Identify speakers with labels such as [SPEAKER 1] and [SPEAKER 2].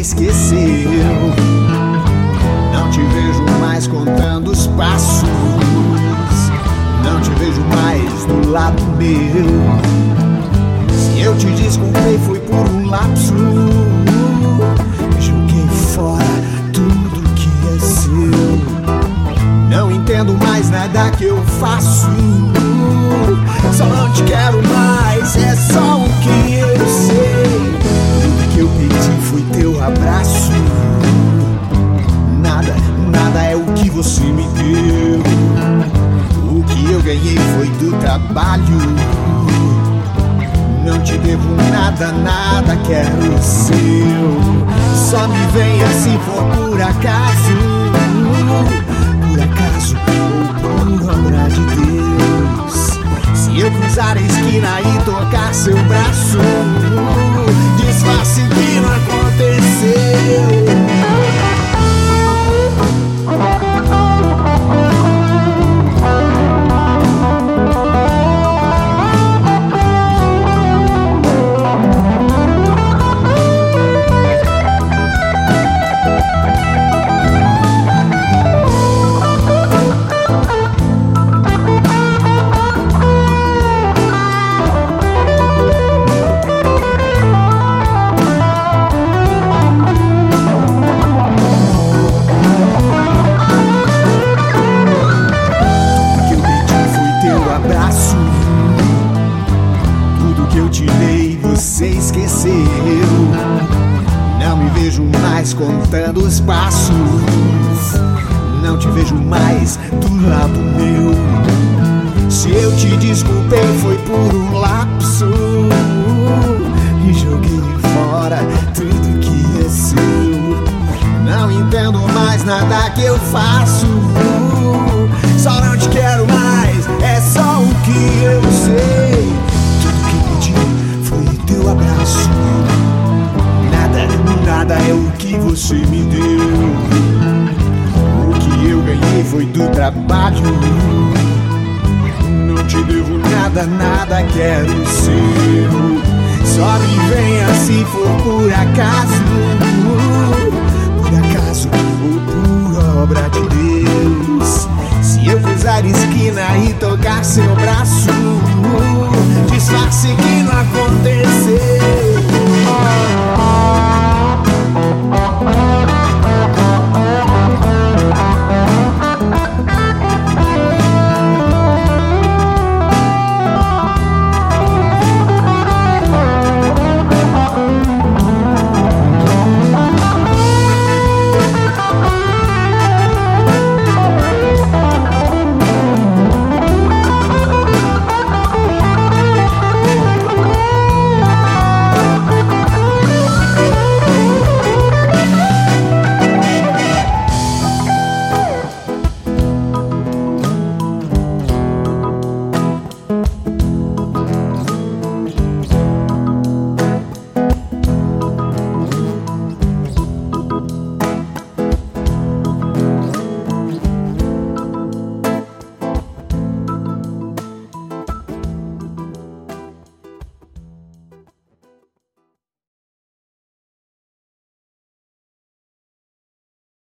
[SPEAKER 1] esqueceu. Não te vejo mais contando os passos. Não te vejo mais do lado meu. Se eu te desculpei foi por um lapso. Joguei fora tudo que é seu. Não entendo mais nada que eu faço. Você me deu. O que eu ganhei foi do trabalho. Não te devo nada, nada quero seu. Só me venha se for por acaso. Por acaso ou por obra de Deus. Se eu cruzar a esquina e tocar seu braço, disfarce que não que eu te dei você esqueceu. Não me vejo mais contando os passos. Não te vejo mais do lado meu. Se eu te desculpei foi por um lapso. E joguei fora tudo que é seu. Não entendo mais nada que eu faço. Nada é o que você me deu. O que eu ganhei foi do trabalho. Não te devo nada, nada quero o seu. Só me venha se for por acaso. Por acaso ou por obra de Deus. Se eu cruzar esquina e tocar seu braço, disfarce que não aconteceu.